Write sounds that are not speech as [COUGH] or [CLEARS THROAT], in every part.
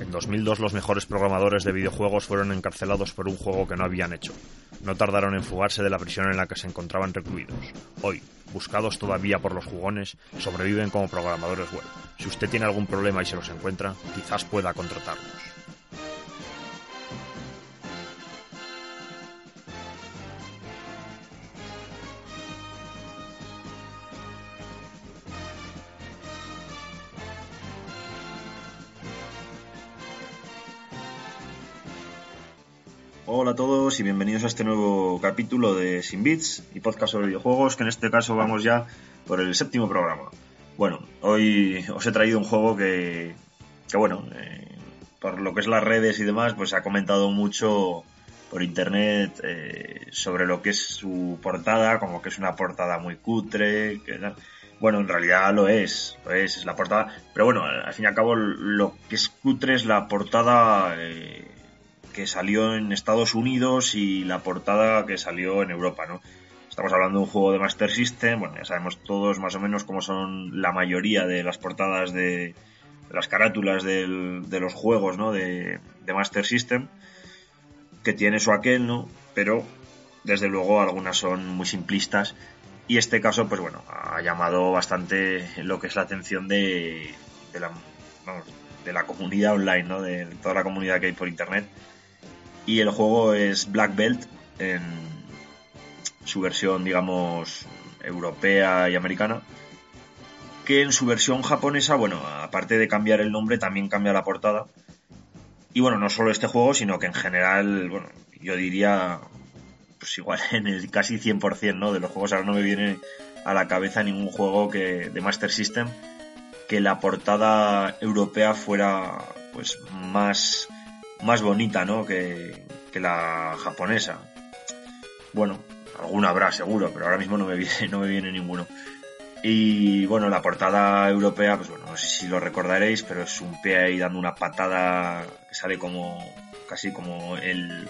En 2002 los mejores programadores de videojuegos fueron encarcelados por un juego que no habían hecho. No tardaron en fugarse de la prisión en la que se encontraban recluidos. Hoy, buscados todavía por los jugones, sobreviven como programadores web. Si usted tiene algún problema y se los encuentra, quizás pueda contratarlos. Y bienvenidos a este nuevo capítulo de Sin Bits y podcast sobre videojuegos, que en este caso vamos ya por el séptimo programa. Bueno, hoy os he traído un juego que, que bueno, eh, por lo que es las redes y demás, pues se ha comentado mucho por internet eh, sobre lo que es su portada, como que es una portada muy cutre, bueno, en realidad lo es, lo es, es la portada, pero bueno, al fin y al cabo lo que es cutre es la portada... Eh, que salió en Estados Unidos y la portada que salió en Europa, ¿no? Estamos hablando de un juego de Master System, bueno, ya sabemos todos más o menos cómo son la mayoría de las portadas de, las carátulas de los juegos, ¿no? De, Master System, que tiene su aquel, ¿no? Pero, desde luego, algunas son muy simplistas y este caso, pues bueno, ha llamado bastante lo que es la atención de, de la, de la comunidad online, ¿no? De toda la comunidad que hay por internet y el juego es Black Belt en su versión, digamos, europea y americana. Que en su versión japonesa, bueno, aparte de cambiar el nombre, también cambia la portada. Y bueno, no solo este juego, sino que en general, bueno, yo diría, pues igual [LAUGHS] en el casi 100%, ¿no? De los juegos ahora no me viene a la cabeza ningún juego que de Master System que la portada europea fuera pues más más bonita, ¿no? Que, la japonesa. Bueno, alguna habrá seguro, pero ahora mismo no me viene, no me viene ninguno. Y bueno, la portada europea, pues bueno, no sé si lo recordaréis, pero es un pie ahí dando una patada que sale como casi como el,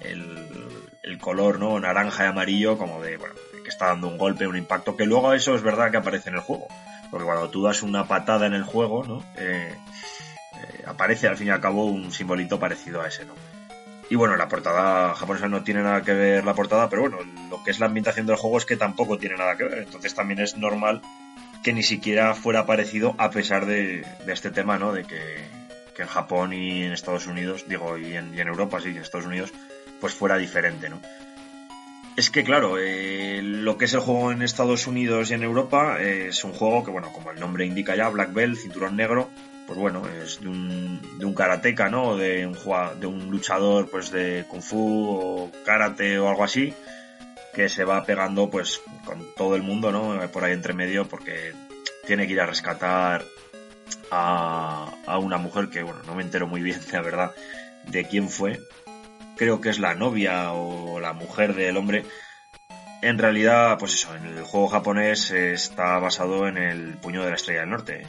el, color, ¿no? Naranja y amarillo, como de, bueno, que está dando un golpe, un impacto, que luego eso es verdad que aparece en el juego. Porque cuando tú das una patada en el juego, ¿no? Eh, aparece al fin y al cabo un simbolito parecido a ese, ¿no? Y bueno, la portada japonesa no tiene nada que ver la portada, pero bueno, lo que es la ambientación del juego es que tampoco tiene nada que ver. Entonces también es normal que ni siquiera fuera parecido a pesar de, este tema, ¿no? De que, en Japón y en Estados Unidos, digo, y en, Europa, sí, en Estados Unidos, pues fuera diferente, ¿no? Es que, claro, eh, lo que es el juego en Estados Unidos y en Europa eh, es un juego que, bueno, como el nombre indica ya, Black Belt, cinturón negro, pues bueno, es de un, de karateca, ¿no? De un, luchador, pues de kung fu o karate o algo así, que se va pegando, pues, con todo el mundo, ¿no? Por ahí entre medio, porque tiene que ir a rescatar a, a una mujer que, bueno, no me entero muy bien, [LAUGHS] la verdad, de quién fue. Creo que es la novia o la mujer del hombre. En realidad, pues eso, el juego japonés está basado en el puño de la estrella del norte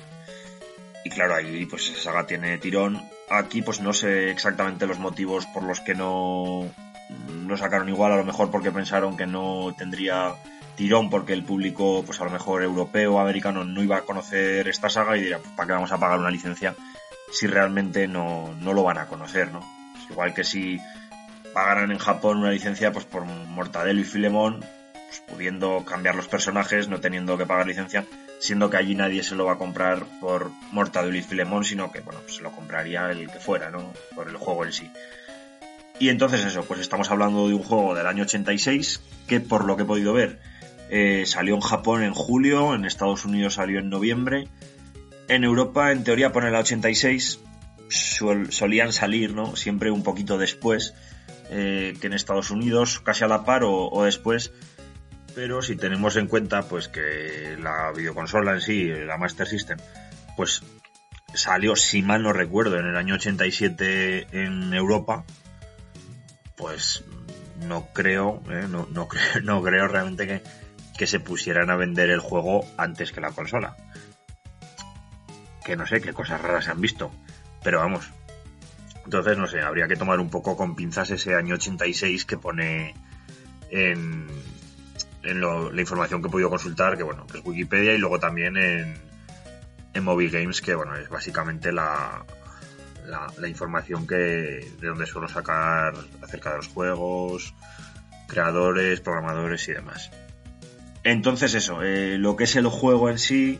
y claro, ahí pues esa saga tiene tirón. Aquí pues no sé exactamente los motivos por los que no lo sacaron igual, a lo mejor porque pensaron que no tendría tirón porque el público pues a lo mejor europeo o americano no iba a conocer esta saga y diría, pues, ¿para qué vamos a pagar una licencia si realmente no, no lo van a conocer, ¿no? igual que si pagaran en Japón una licencia pues por Mortadelo y Filemón, pues, pudiendo cambiar los personajes, no teniendo que pagar licencia, siendo que allí nadie se lo va a comprar por Mortadelo y Filemón, sino que, bueno, pues se lo compraría el que fuera, ¿no? Por el juego en sí. Y entonces eso, pues estamos hablando de un juego del año 86 que por lo que he podido ver eh, salió en Japón en julio, en Estados Unidos salió en noviembre, en Europa en teoría por el 86 solían salir, ¿no? Siempre un poquito después eh, que en Estados Unidos, casi a la par o después, pero si tenemos en cuenta pues que la videoconsola en sí, la Master System, pues salió, si mal no recuerdo, en el año 87 en Europa, pues no creo, ¿eh? no, no, [LAUGHS] creo, no creo realmente que, que se pusieran a vender el juego antes que la consola. Que no sé qué cosas raras se han visto. Pero vamos. Entonces, no sé, habría que tomar un poco con pinzas ese año 86 que pone en, en la información que he podido consultar, que bueno, que es Wikipedia, y luego también en, en Mobile Games, que bueno, es básicamente la, la, información que de donde suelo sacar acerca de los juegos, creadores, programadores y demás. Entonces eso, eh, lo que es el juego en sí,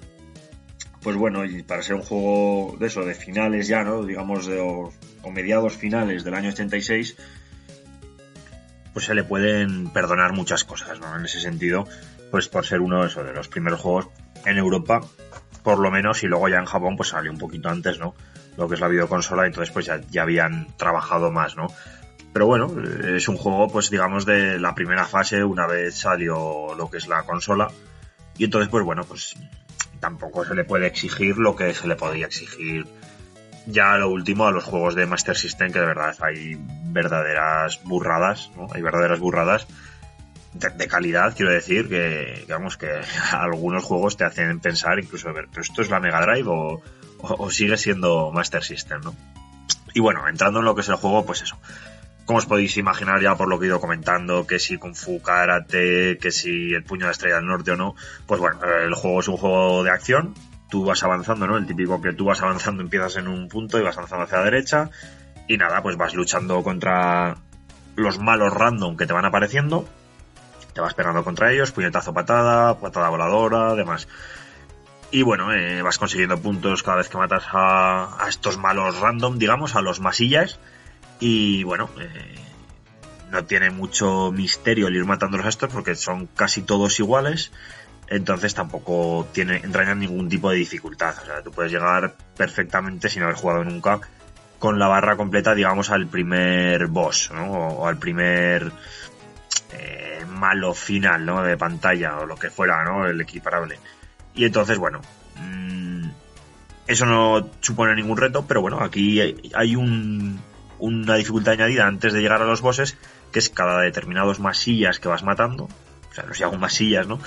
pues bueno, y para ser un juego de eso, de finales ya, ¿no? Digamos, de o, mediados finales del año 86, pues se le pueden perdonar muchas cosas, ¿no? En ese sentido, pues por ser uno de, eso, de los primeros juegos en Europa, por lo menos, y luego ya en Japón, pues salió un poquito antes, ¿no? Lo que es la videoconsola, entonces pues ya, ya habían trabajado más, ¿no? Pero bueno, es un juego, pues digamos, de la primera fase, una vez salió lo que es la consola. Y entonces, pues bueno, pues tampoco se le puede exigir lo que se le podía exigir ya lo último a los juegos de Master System, que de verdad hay verdaderas burradas, ¿no? Hay verdaderas burradas de, calidad, quiero decir, que, digamos que [LAUGHS] algunos juegos te hacen pensar incluso, ver, pero esto es la Mega Drive o, sigue siendo Master System, ¿no? Y bueno, entrando en lo que es el juego, pues eso como os podéis imaginar ya por lo que he ido comentando, que si Kung Fu que si el puño de la estrella del norte o no, pues bueno, el juego es un juego de acción, tú vas avanzando, ¿no? El típico que tú vas avanzando, empiezas en un punto y vas avanzando hacia la derecha, y nada, pues vas luchando contra los malos random que te van apareciendo, te vas pegando contra ellos, puñetazo patada, patada voladora, demás. Y bueno, eh, vas consiguiendo puntos cada vez que matas a, a estos malos random, digamos, a los masillas y bueno, eh, no tiene mucho misterio el ir matándolos a estos porque son casi todos iguales. Entonces tampoco tiene, entrañan ningún tipo de dificultad. O sea, tú puedes llegar perfectamente sin haber jugado nunca con la barra completa, digamos, al primer boss, ¿no? O, al primer eh, malo final, ¿no? De pantalla o lo que fuera, ¿no? El equiparable. Y entonces, bueno, mm, eso no supone ningún reto, pero bueno, aquí hay un, una dificultad añadida antes de llegar a los bosses, que es cada determinados masillas que vas matando, o sea, no sé hago masillas, ¿no?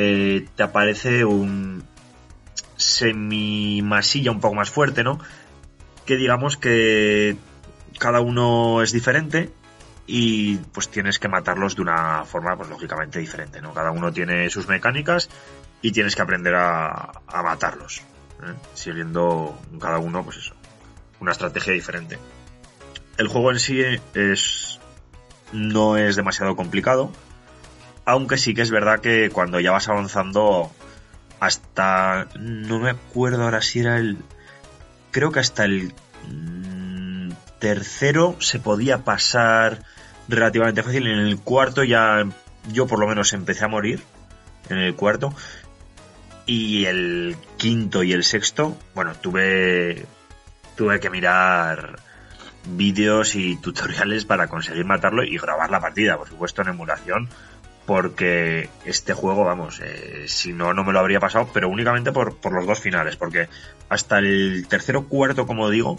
Eh, te aparece un semi masilla un poco más fuerte, ¿no? Que digamos que cada uno es diferente y pues tienes que matarlos de una forma pues lógicamente diferente, ¿no? Cada uno tiene sus mecánicas y tienes que aprender a, matarlos, ¿eh? siguiendo cada uno pues eso, una estrategia diferente. El juego en sí es no es demasiado complicado, aunque sí que es verdad que cuando ya vas avanzando hasta no me acuerdo ahora si era el creo que hasta el mm, tercero se podía pasar relativamente fácil. En el cuarto ya yo por lo menos empecé a morir en el cuarto. Y el quinto y el sexto bueno tuve tuve que mirar vídeos y tutoriales para conseguir matarlo y grabar la partida, por supuesto en emulación, porque este juego, vamos, eh, si no, no me lo habría pasado, pero únicamente por, los dos finales, porque hasta el tercero cuarto, como digo,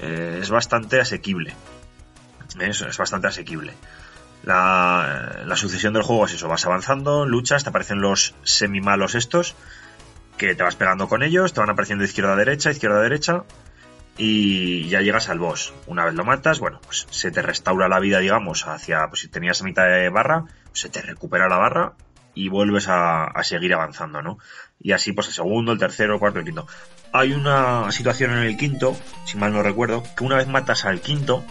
eh, es bastante asequible. Es, es bastante asequible. La, la, sucesión del juego es eso, vas avanzando, luchas, te aparecen los semi-malos estos, que te vas pegando con ellos, te van apareciendo izquierda a derecha, izquierda a derecha, y ya llegas al boss. Una vez lo matas, bueno, pues se te restaura la vida, digamos, hacia, pues si tenías mitad de barra, se te recupera la barra y vuelves a, seguir avanzando, ¿no? Y así, pues el segundo, el tercero, el cuarto, el quinto. Hay una situación en el quinto, si mal no recuerdo, que una vez matas al quinto,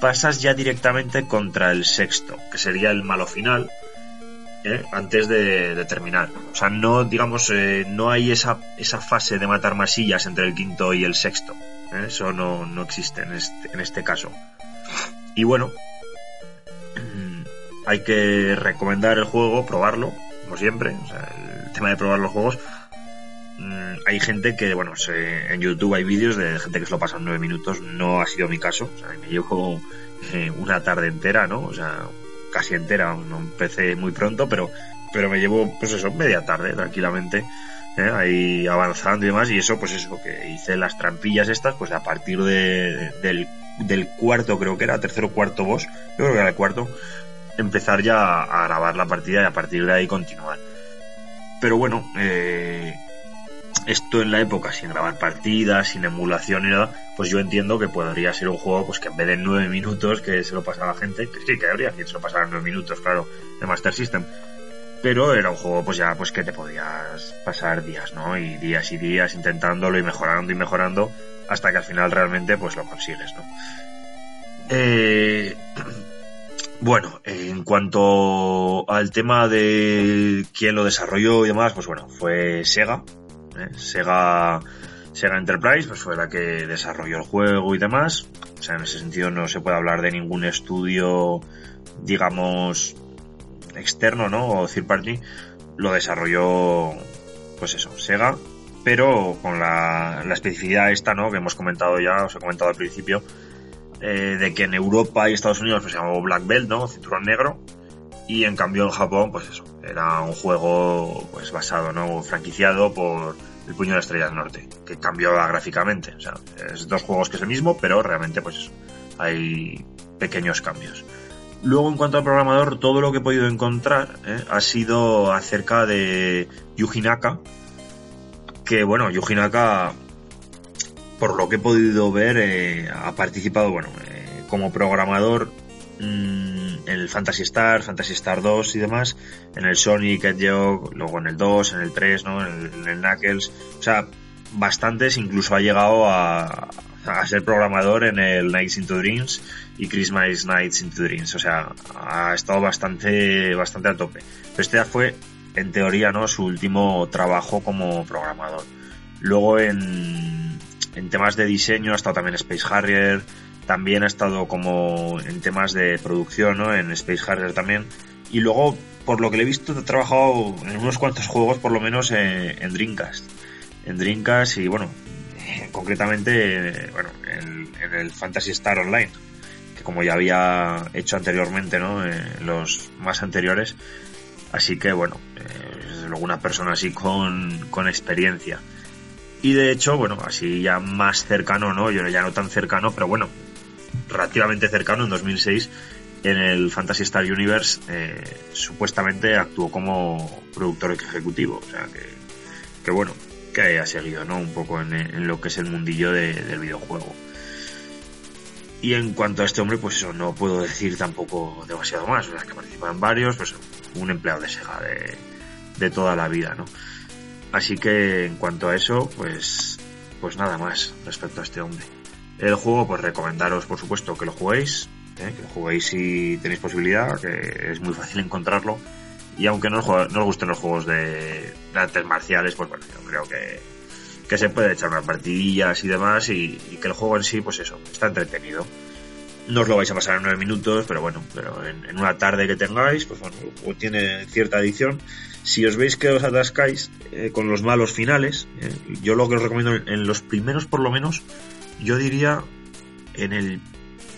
pasas ya directamente contra el sexto, que sería el malo final, ¿eh? antes de, terminar. O sea, no, digamos, eh, no hay esa, esa fase de matar masillas entre el quinto y el sexto. ¿eh? Eso no, no existe en este, en este caso. Y bueno, hay que recomendar el juego, probarlo, como siempre. O sea, el tema de probar los juegos. Mm, hay gente que, bueno, en YouTube hay vídeos de gente que se lo pasa en nueve minutos. No ha sido mi caso. O sea, me llevo una tarde entera, ¿no? O sea, casi entera, no empecé muy pronto, pero, pero me llevo, pues eso, media tarde tranquilamente ¿eh? ahí avanzando y demás, y eso, pues eso, que hice las trampillas estas, pues a partir de, del, del cuarto, creo que era, tercero cuarto boss, yo creo que era el cuarto, empezar ya a grabar la partida y a partir de ahí continuar. Pero bueno, eh, esto en la época sin grabar partidas, sin emulación y nada, pues yo entiendo que podría ser un juego pues que en vez de nueve minutos que se lo pasa a la gente, que sí, que habría quien se lo pasara en nueve minutos, claro, de Master System. Pero era un juego pues ya pues que te podías pasar días, ¿no? Y días y días intentándolo y mejorando y mejorando hasta que al final realmente pues lo consigues, ¿no? Eh, [CLEARS THROAT] bueno, en cuanto al tema de quién lo desarrolló y demás, pues bueno, fue Sega, ¿eh? Sega, Sega Enterprise pues fue la que desarrolló el juego y demás. O sea, en ese sentido no se puede hablar de ningún estudio, digamos, externo, ¿no? O third party. Lo desarrolló, pues eso, Sega. Pero con la, la especificidad esta, ¿no? Que hemos comentado ya, os he comentado al principio, eh, de que en Europa y Estados Unidos pues se llamó Black Belt, ¿no? Cinturón negro y en cambio en Japón, pues eso, era un juego pues basado, ¿no? franquiciado por el puño de estrellas norte, que cambió gráficamente. O sea, es dos juegos que es el mismo, pero realmente, pues eso, hay pequeños cambios. Luego, en cuanto al programador, todo lo que he podido encontrar ¿eh? ha sido acerca de Yuji Naka, que bueno, Yuji Naka, por lo que he podido ver, eh, ha participado, bueno, eh, como programador en mm, el Fantasy Star, Fantasy Star 2 y demás, en el Sonic Hedgehog, luego en el 2, en el 3, ¿no? en, el, Knuckles, o sea, bastantes, incluso ha llegado a, a ser programador en el Nights into Dreams y Christmas Nights into Dreams, o sea, ha estado bastante, bastante a tope. Pero este ya fue, en teoría, ¿no? su último trabajo como programador. Luego en, en temas de diseño ha estado también Space Harrier, también ha estado como en temas de producción, ¿no? En Space Harrier también. Y luego, por lo que le he visto, ha trabajado en unos cuantos juegos, por lo menos en, Dreamcast. En Dreamcast y, bueno, concretamente, bueno, en, el Fantasy Star Online, que como ya había hecho anteriormente, ¿no? En los más anteriores. Así que, bueno, es luego una persona así con, con experiencia. Y de hecho, bueno, así ya más cercano, ¿no? Yo ya no tan cercano, pero bueno, relativamente cercano, en 2006, en el Fantasy Star Universe, eh, supuestamente actuó como productor ejecutivo. O sea, que, que bueno, que haya seguido, ¿no? Un poco en, lo que es el mundillo del videojuego. Y en cuanto a este hombre, pues eso, no puedo decir tampoco demasiado más. O sea, que participa en varios, pues un empleado de Sega de, de toda la vida, ¿no? Así que en cuanto a eso, pues, pues nada más respecto a este hombre. El juego, pues recomendaros, por supuesto, que lo juguéis, ¿eh? que lo juguéis si tenéis posibilidad, que es muy fácil encontrarlo. Y aunque no os, gusten los juegos de, artes marciales, pues bueno, yo creo que, que se puede echar unas partidillas y demás, y, que el juego en sí, pues eso, está entretenido. No os lo vais a pasar en nueve minutos, pero bueno, pero en, una tarde que tengáis, pues bueno, tiene cierta adición. Si os veis que os atascáis eh, con los malos finales, eh, yo lo que os recomiendo en los primeros por lo menos yo diría en el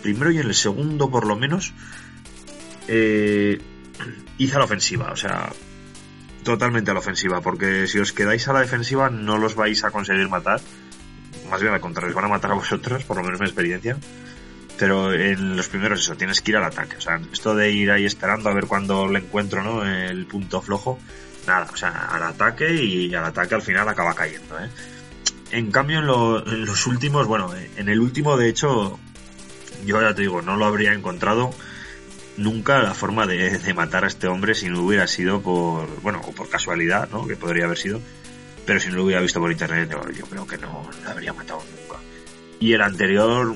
primero y en el segundo por lo menos, eh, a la ofensiva, o sea, totalmente a la ofensiva, porque si os quedáis a la defensiva no los vais a conseguir matar, más bien al contrario, os van a matar a vosotros, por lo menos mi experiencia. Pero en los primeros eso, tienes que ir al ataque. O sea, esto de ir ahí esperando a ver cuándo le encuentro, ¿no? El punto flojo. Nada, o sea, al ataque y al ataque al final acaba cayendo, ¿eh? En cambio, en, los últimos, bueno, en el último, de hecho, yo ya te digo, no lo habría encontrado nunca la forma de, matar a este hombre si no hubiera sido por, bueno, o por casualidad, ¿no? Que podría haber sido. Pero si no lo hubiera visto por internet, yo creo que no lo habría matado nunca. Y el anterior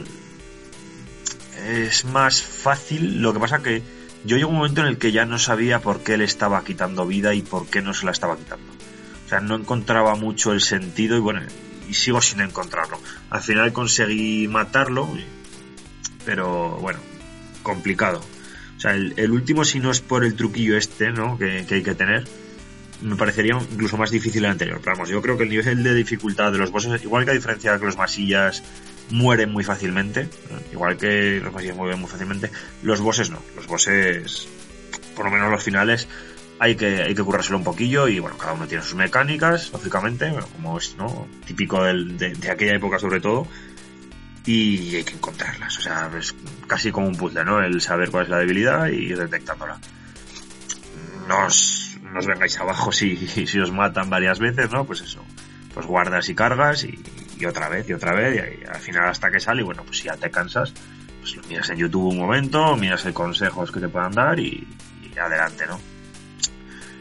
es más fácil, lo que pasa que yo llegó un momento en el que ya no sabía por qué le estaba quitando vida y por qué no se la estaba quitando. O sea, no encontraba mucho el sentido y bueno, y sigo sin encontrarlo. Al final conseguí matarlo, pero bueno, complicado. O sea, el, último, si no es por el truquillo este, ¿no? Que, hay que tener, me parecería incluso más difícil el anterior. Pero vamos, yo creo que el nivel de dificultad de los bosses, igual que a diferencia de que los masillas mueren muy fácilmente, igual que los masillas mueren muy fácilmente, los bosses no. Los bosses, por lo menos los finales, hay que, hay que currárselo un poquillo y bueno, cada uno tiene sus mecánicas, lógicamente, como es ¿no? típico de, aquella época sobre todo, y hay que encontrarlas, o sea, es casi como un puzzle, ¿no? El saber cuál es la debilidad y ir detectándola. No os, vengáis abajo si, [LAUGHS] si os matan varias veces, ¿no? Pues eso, pues guardas y cargas y, otra vez y otra vez y, al final hasta que sale y bueno, pues si ya te cansas, pues lo miras en YouTube un momento, miras el consejos que te puedan dar y adelante, ¿no?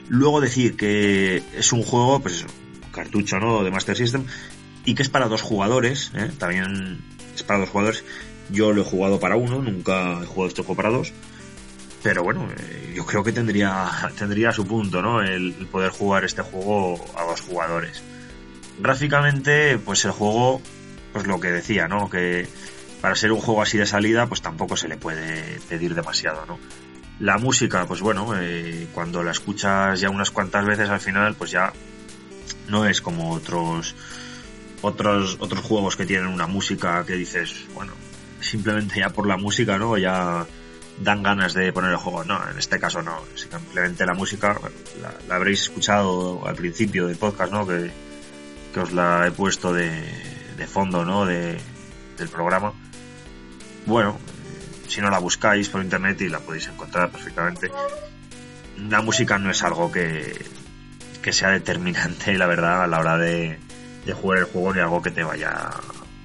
Luego decir que es un juego, pues eso, cartucho, ¿no? De Master System y que es para dos jugadores, ¿eh? También es para dos jugadores. Yo lo he jugado para uno, nunca he jugado este juego para dos. Pero bueno, eh, yo creo que tendría, tendría su punto, ¿no? El, poder jugar este juego a dos jugadores. Gráficamente, pues el juego, pues lo que decía, ¿no? Que para ser un juego así de salida, pues tampoco se le puede pedir demasiado, ¿no? La música, pues bueno, eh, cuando la escuchas ya unas cuantas veces al final, pues ya no es como otros otros otros juegos que tienen una música que dices, bueno, simplemente ya por la música, ¿no? Ya dan ganas de poner el juego. No, en este caso no. Simplemente la música, la, habréis escuchado al principio del podcast, ¿no? Que, os la he puesto de, de fondo, ¿no? De, del programa. Bueno, si no la buscáis por internet y la podéis encontrar perfectamente. La música no es algo que, que sea determinante, la verdad, a la hora de, de jugar el juego ni algo que te vaya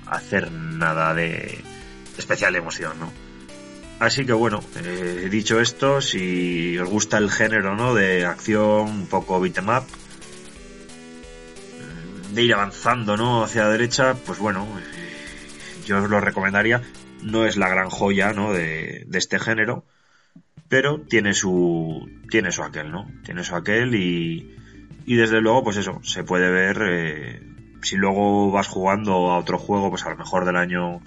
a hacer nada de especial emoción, ¿no? Así que bueno, eh, dicho esto, si os gusta el género, ¿no? De acción, un poco beat'em up, de ir avanzando, ¿no? Hacia la derecha, pues bueno, eh, yo os lo recomendaría no es la gran joya ¿no? de, este género, pero tiene su, tiene su aquel, ¿no? Tiene su aquel y, y desde luego, pues eso, se puede ver, eh, si luego vas jugando a otro juego, pues a lo mejor del año,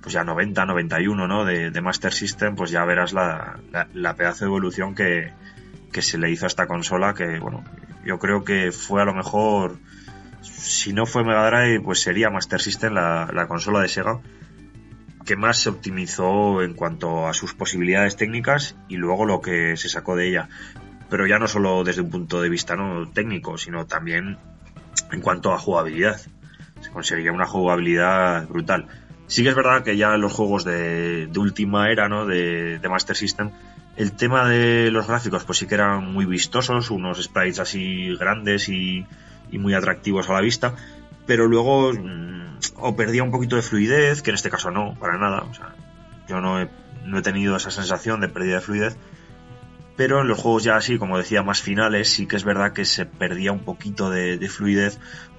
pues ya 90, 91, ¿no? De, de Master System, pues ya verás la, la, pedazo de evolución que, que se le hizo a esta consola, que bueno, yo creo que fue a lo mejor, si no fue Mega Drive, pues sería Master System la, la consola de Sega, que más se optimizó en cuanto a sus posibilidades técnicas y luego lo que se sacó de ella. Pero ya no solo desde un punto de vista no técnico, sino también en cuanto a jugabilidad. Se conseguía una jugabilidad brutal. Sí que es verdad que ya en los juegos de, última era, ¿no? De, de, Master System, el tema de los gráficos, pues sí que eran muy vistosos, unos sprites así grandes y, y muy atractivos a la vista, pero luego mm, o perdía un poquito de fluidez, que en este caso no, para nada. O sea, yo no he, tenido esa sensación de pérdida de fluidez. Pero en los juegos ya así, como decía, más finales, sí que es verdad que se perdía un poquito de, fluidez.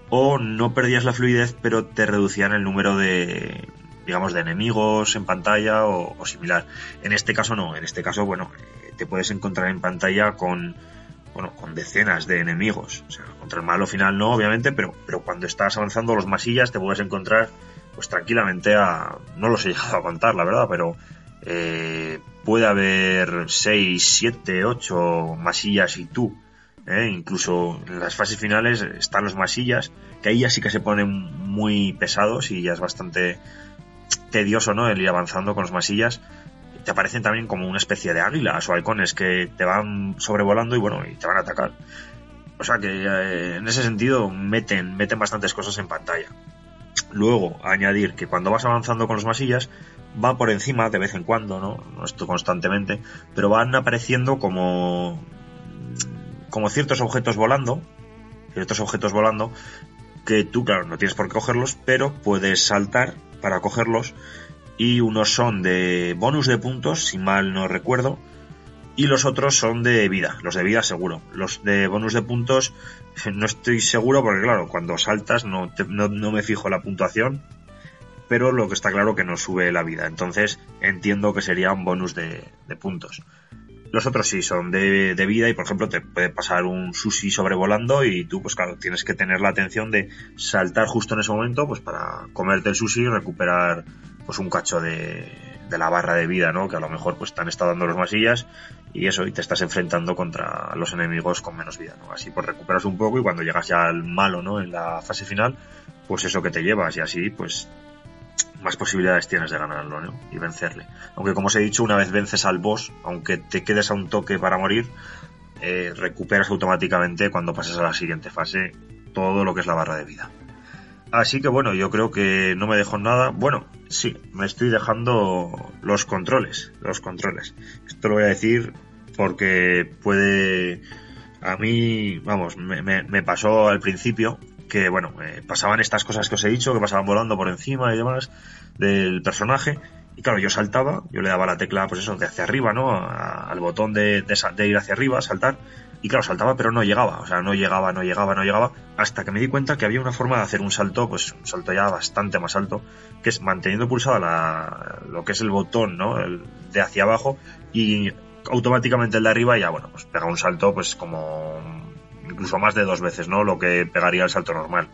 O no perdías la fluidez, pero te reducían el número de, digamos, de enemigos en pantalla o, o, similar. En este caso no, en este caso, bueno, te puedes encontrar en pantalla con bueno, con decenas de enemigos. O sea, contra el malo final no, obviamente, pero, pero cuando estás avanzando los masillas te puedes encontrar, pues tranquilamente a... No los [LAUGHS] he llegado a contar, la verdad, pero eh, puede haber 6, 7, 8 masillas y tú. ¿eh? Incluso en las fases finales están los masillas, que ahí ya sí que se ponen muy pesados y ya es bastante tedioso, ¿no? El ir avanzando con los masillas te aparecen también como una especie de águilas o halcones que te van sobrevolando y bueno, y te van a atacar. O sea que eh, en ese sentido meten, meten bastantes cosas en pantalla. Luego, añadir que cuando vas avanzando con los masillas, va por encima de vez en cuando, ¿no? No esto constantemente, pero van apareciendo como como ciertos objetos volando, ciertos objetos volando que tú, claro, no tienes por qué cogerlos, pero puedes saltar para cogerlos y unos son de bonus de puntos, si mal no recuerdo, y los otros son de vida, los de vida seguro. Los de bonus de puntos [LAUGHS] no estoy seguro porque claro, cuando saltas no, no, me fijo la puntuación, pero lo que está claro que no sube la vida, entonces entiendo que sería un bonus de, puntos. Los otros sí son de, de, vida y por ejemplo te puede pasar un sushi sobrevolando y tú pues claro tienes que tener la atención de saltar justo en ese momento pues para comerte el sushi y recuperar pues un cacho de, de la barra de vida, ¿no? Que a lo mejor pues te han estado dando los masillas y eso, y te estás enfrentando contra los enemigos con menos vida, ¿no? Así pues recuperas un poco y cuando llegas ya al malo, ¿no? En la fase final, pues eso que te llevas y así pues más posibilidades tienes de ganarlo, ¿no? Y vencerle. Aunque como os he dicho, una vez vences al boss, aunque te quedes a un toque para morir, eh, recuperas automáticamente cuando pasas a la siguiente fase todo lo que es la barra de vida. Así que bueno, yo creo que no me dejo nada. Bueno, sí, me estoy dejando los controles. Los controles. Esto lo voy a decir porque puede. A mí, vamos, me, pasó al principio que, bueno, eh, pasaban estas cosas que os he dicho, que pasaban volando por encima y demás del personaje. Y claro, yo saltaba, yo le daba la tecla, pues eso, de hacia arriba, ¿no? al botón de, de, ir hacia arriba, saltar. Y claro, saltaba, pero no llegaba. O sea, no llegaba, no llegaba, no llegaba. Hasta que me di cuenta que había una forma de hacer un salto, pues un salto ya bastante más alto, que es manteniendo pulsada la, lo que es el botón, ¿no? El de hacia abajo y automáticamente el de arriba ya, bueno, pues pega un salto, pues como incluso más de dos veces, ¿no? Lo que pegaría el salto normal.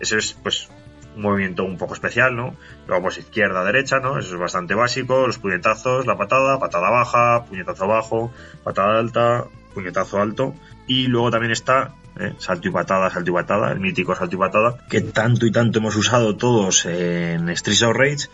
Ese es, pues, un movimiento un poco especial, ¿no? Luego, pues izquierda, derecha, ¿no? Eso es bastante básico. Los puñetazos, la patada, patada baja, puñetazo bajo, patada alta, puñetazo alto. Y luego también está ¿eh? salto y patada, salto y patada, el mítico salto y patada, que tanto y tanto hemos usado todos en Streets of Rage,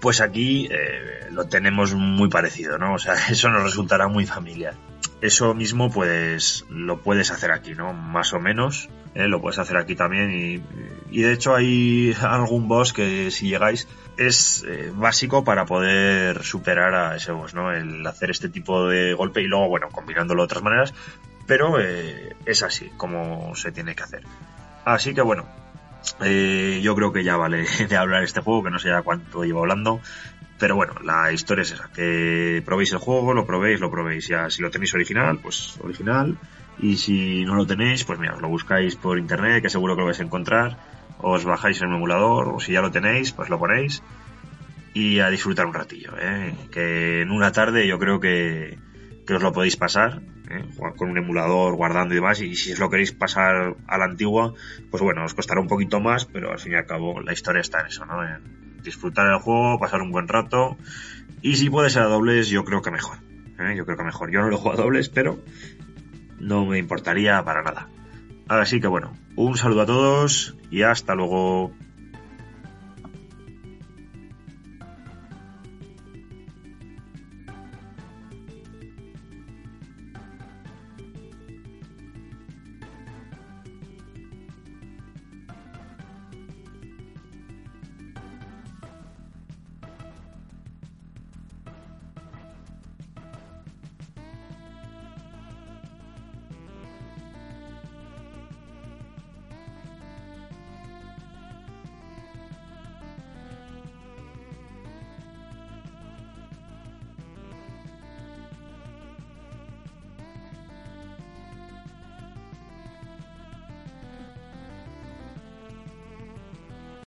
pues aquí eh, lo tenemos muy parecido, ¿no? O sea, [LAUGHS] eso nos resultará muy familiar. Eso mismo, pues, lo puedes hacer aquí, ¿no? Más o menos, ¿eh? lo puedes hacer aquí también y, y, de hecho hay [LAUGHS] algún boss que si llegáis es básico para poder superar a ese boss, ¿no? El hacer este tipo de golpe y luego, bueno, combinándolo de otras maneras, pero eh, es así como se tiene que hacer. Así que bueno, eh, yo creo que ya vale [LAUGHS] de hablar este juego, que no sé ya cuánto llevo hablando. Pero bueno, la historia es esa, que probéis el juego, lo probéis, lo probéis. Si lo tenéis original, pues original. Y si no lo tenéis, pues mira, lo buscáis por internet, que seguro que lo vais a encontrar. Os bajáis en el emulador, o si ya lo tenéis, pues lo ponéis. Y a disfrutar un ratillo, ¿eh? que en una tarde yo creo que, que os lo podéis pasar ¿eh? con un emulador guardando y demás, y si os lo queréis pasar a la antigua, pues bueno, os costará un poquito más, pero al fin y al cabo la historia está en eso, ¿no? En disfrutar el juego, pasar un buen rato, y si puede ser a dobles, yo creo que mejor. ¿eh? Yo creo que mejor. Yo no lo juego a dobles, pero no me importaría para nada. Así que bueno, un saludo a todos y hasta luego.